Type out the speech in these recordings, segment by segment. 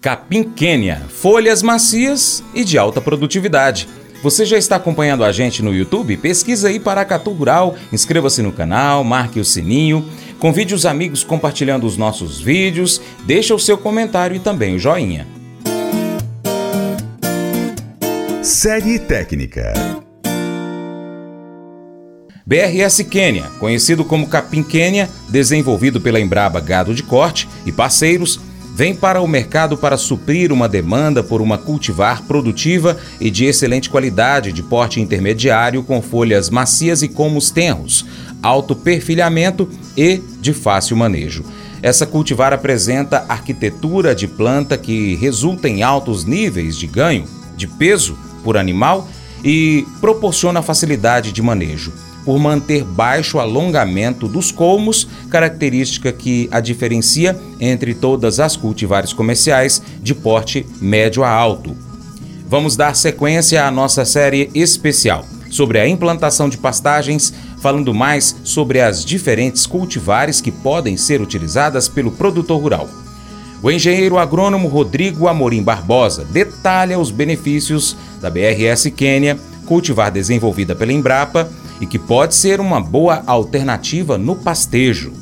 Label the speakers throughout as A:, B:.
A: Capim Quênia, folhas macias e de alta produtividade. Você já está acompanhando a gente no YouTube? Pesquisa aí Paracatu Rural, inscreva-se no canal, marque o sininho, convide os amigos compartilhando os nossos vídeos, deixa o seu comentário e também o joinha.
B: Série técnica.
A: BRS Quênia, conhecido como Capim Quênia, desenvolvido pela Embraba Gado de Corte e parceiros, vem para o mercado para suprir uma demanda por uma cultivar produtiva e de excelente qualidade, de porte intermediário, com folhas macias e comos tenros, alto perfilhamento e de fácil manejo. Essa cultivar apresenta arquitetura de planta que resulta em altos níveis de ganho de peso por animal e proporciona facilidade de manejo por manter baixo alongamento dos colmos, característica que a diferencia entre todas as cultivares comerciais de porte médio a alto. Vamos dar sequência à nossa série especial sobre a implantação de pastagens, falando mais sobre as diferentes cultivares que podem ser utilizadas pelo produtor rural. O engenheiro agrônomo Rodrigo Amorim Barbosa detalha os benefícios da BRS Quênia, cultivar desenvolvida pela Embrapa e que pode ser uma boa alternativa no pastejo.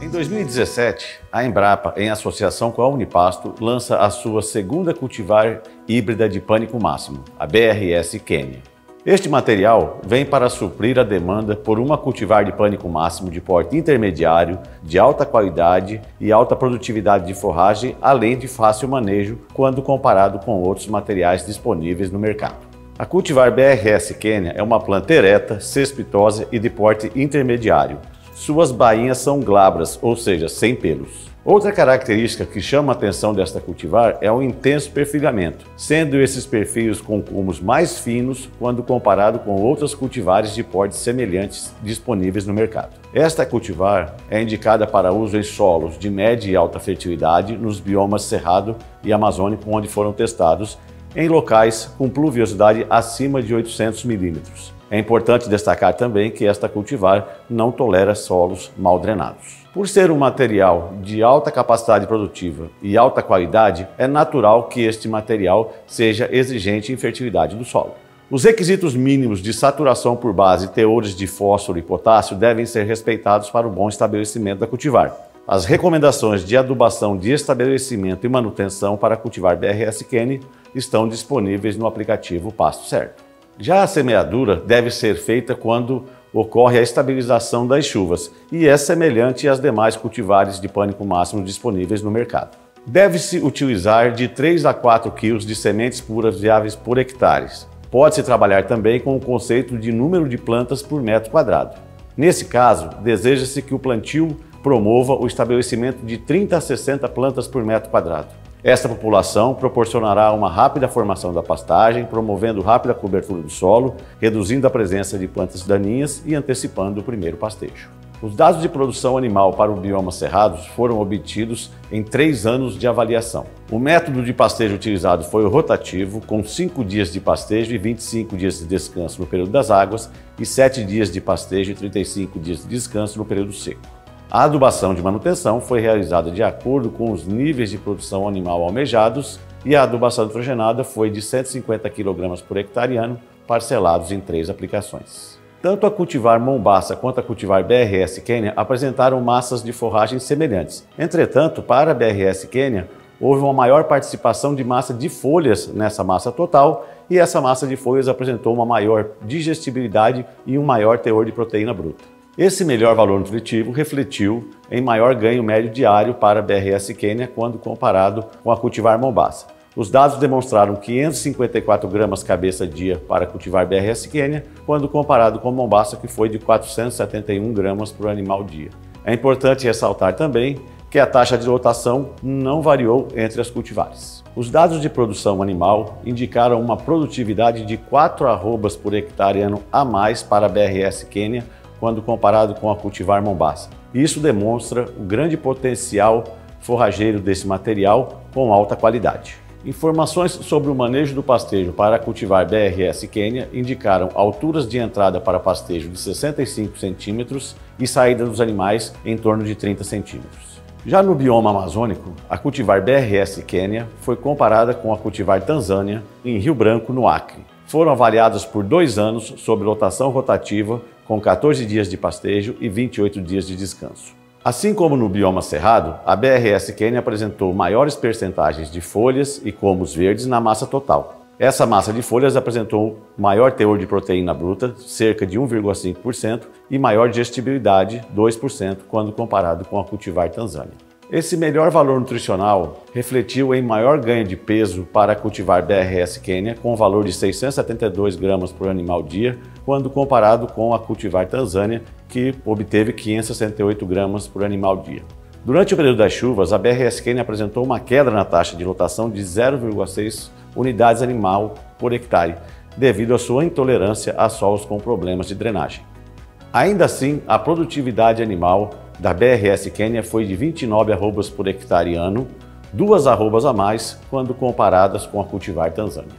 C: Em 2017, a Embrapa, em associação com a Unipasto, lança a sua segunda cultivar híbrida de pânico máximo, a BRS Kenya. Este material vem para suprir a demanda por uma cultivar de pânico máximo de porte intermediário, de alta qualidade e alta produtividade de forragem, além de fácil manejo quando comparado com outros materiais disponíveis no mercado. A cultivar BRS Kenya é uma planta ereta, cespitosa e de porte intermediário. Suas bainhas são glabras, ou seja, sem pelos. Outra característica que chama a atenção desta cultivar é o intenso perfilhamento, sendo esses perfis com cumos mais finos quando comparado com outras cultivares de portes semelhantes disponíveis no mercado. Esta cultivar é indicada para uso em solos de média e alta fertilidade nos biomas Cerrado e Amazônico, onde foram testados em locais com pluviosidade acima de 800 milímetros. É importante destacar também que esta cultivar não tolera solos mal drenados. Por ser um material de alta capacidade produtiva e alta qualidade, é natural que este material seja exigente em fertilidade do solo. Os requisitos mínimos de saturação por base teores de fósforo e potássio devem ser respeitados para o bom estabelecimento da cultivar. As recomendações de adubação de estabelecimento e manutenção para cultivar BRS Kenny estão disponíveis no aplicativo Pasto Certo. Já a semeadura deve ser feita quando ocorre a estabilização das chuvas e é semelhante às demais cultivares de pânico máximo disponíveis no mercado. Deve-se utilizar de 3 a 4 kg de sementes puras viáveis por hectare. Pode-se trabalhar também com o conceito de número de plantas por metro quadrado. Nesse caso, deseja-se que o plantio promova o estabelecimento de 30 a 60 plantas por metro quadrado. Esta população proporcionará uma rápida formação da pastagem, promovendo rápida cobertura do solo, reduzindo a presença de plantas daninhas e antecipando o primeiro pastejo. Os dados de produção animal para o bioma cerrados foram obtidos em três anos de avaliação. O método de pastejo utilizado foi o rotativo, com 5 dias de pastejo e 25 dias de descanso no período das águas, e 7 dias de pastejo e 35 dias de descanso no período seco. A adubação de manutenção foi realizada de acordo com os níveis de produção animal almejados e a adubação nitrogenada foi de 150 kg por hectare ano, parcelados em três aplicações. Tanto a cultivar Mombasa quanto a cultivar BRS Quênia apresentaram massas de forragem semelhantes. Entretanto, para a BRS Quênia, houve uma maior participação de massa de folhas nessa massa total e essa massa de folhas apresentou uma maior digestibilidade e um maior teor de proteína bruta. Esse melhor valor nutritivo refletiu em maior ganho médio diário para a BRS Quênia quando comparado com a cultivar Mombasa. Os dados demonstraram 554 gramas cabeça dia para cultivar BRS Quênia, quando comparado com Mombasa, que foi de 471 gramas por animal dia. É importante ressaltar também que a taxa de lotação não variou entre as cultivares. Os dados de produção animal indicaram uma produtividade de 4 arrobas por hectare ano a mais para a BRS Quênia quando comparado com a cultivar Mombasa. Isso demonstra o grande potencial forrageiro desse material com alta qualidade. Informações sobre o manejo do pastejo para cultivar BRS Quênia indicaram alturas de entrada para pastejo de 65 centímetros e saída dos animais em torno de 30 centímetros. Já no bioma amazônico, a cultivar BRS Quênia foi comparada com a cultivar Tanzânia em Rio Branco, no Acre. Foram avaliadas por dois anos sob lotação rotativa, com 14 dias de pastejo e 28 dias de descanso. Assim como no bioma cerrado, a BRS Quênia apresentou maiores percentagens de folhas e comos verdes na massa total. Essa massa de folhas apresentou maior teor de proteína bruta, cerca de 1,5%, e maior digestibilidade, 2%, quando comparado com a cultivar Tanzânia. Esse melhor valor nutricional refletiu em maior ganho de peso para cultivar BRS Quênia, com valor de 672 gramas por animal dia, quando comparado com a cultivar Tanzânia, que obteve 568 gramas por animal dia. Durante o período das chuvas, a BRS Quênia apresentou uma queda na taxa de lotação de 0,6 unidades animal por hectare, devido à sua intolerância a solos com problemas de drenagem. Ainda assim, a produtividade animal da BRS Quênia foi de 29 arrobas por hectare ano, duas arrobas a mais quando comparadas com a cultivar Tanzânia.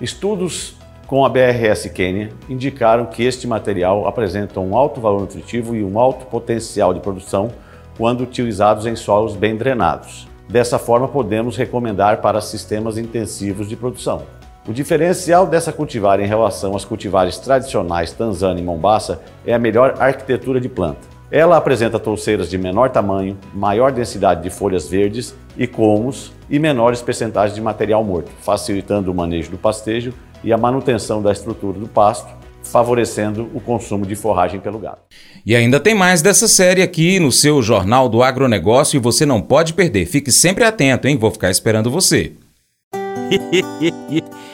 C: Estudos com a BRS Quênia indicaram que este material apresenta um alto valor nutritivo e um alto potencial de produção quando utilizados em solos bem drenados. Dessa forma, podemos recomendar para sistemas intensivos de produção. O diferencial dessa cultivar em relação às cultivares tradicionais Tanzânia e Mombasa é a melhor arquitetura de planta. Ela apresenta touceiras de menor tamanho, maior densidade de folhas verdes e colmos e menores percentagens de material morto, facilitando o manejo do pastejo e a manutenção da estrutura do pasto, favorecendo o consumo de forragem pelo gado.
A: E ainda tem mais dessa série aqui no seu Jornal do Agronegócio e você não pode perder. Fique sempre atento, hein? Vou ficar esperando você.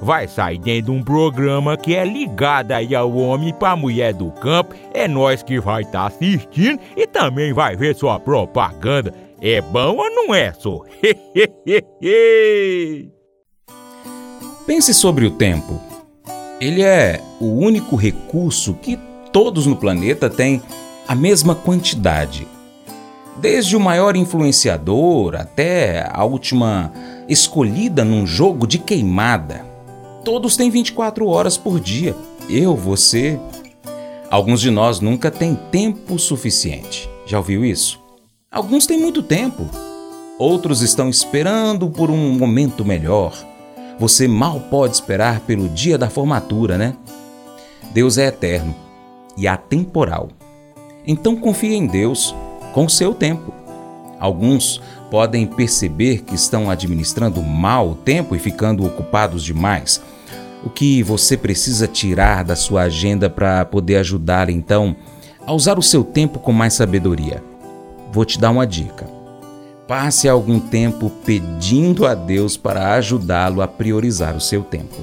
D: vai sair dentro de um programa que é ligado aí ao homem para mulher do campo. É nós que vai estar tá assistindo e também vai ver sua propaganda. É bom ou não é, só?
A: Pense sobre o tempo. Ele é o único recurso que todos no planeta têm a mesma quantidade. Desde o maior influenciador até a última escolhida num jogo de queimada. Todos têm 24 horas por dia. Eu, você. Alguns de nós nunca têm tempo suficiente. Já ouviu isso? Alguns têm muito tempo. Outros estão esperando por um momento melhor você mal pode esperar pelo dia da formatura, né? Deus é eterno e atemporal. Então confie em Deus com o seu tempo. Alguns podem perceber que estão administrando mal o tempo e ficando ocupados demais. O que você precisa tirar da sua agenda para poder ajudar então a usar o seu tempo com mais sabedoria? Vou te dar uma dica Passe algum tempo pedindo a Deus para ajudá-lo a priorizar o seu tempo.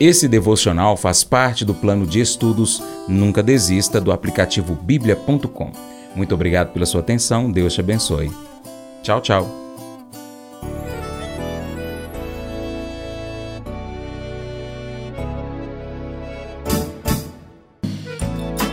A: Esse devocional faz parte do plano de estudos Nunca Desista do aplicativo bíblia.com. Muito obrigado pela sua atenção, Deus te abençoe. Tchau, tchau.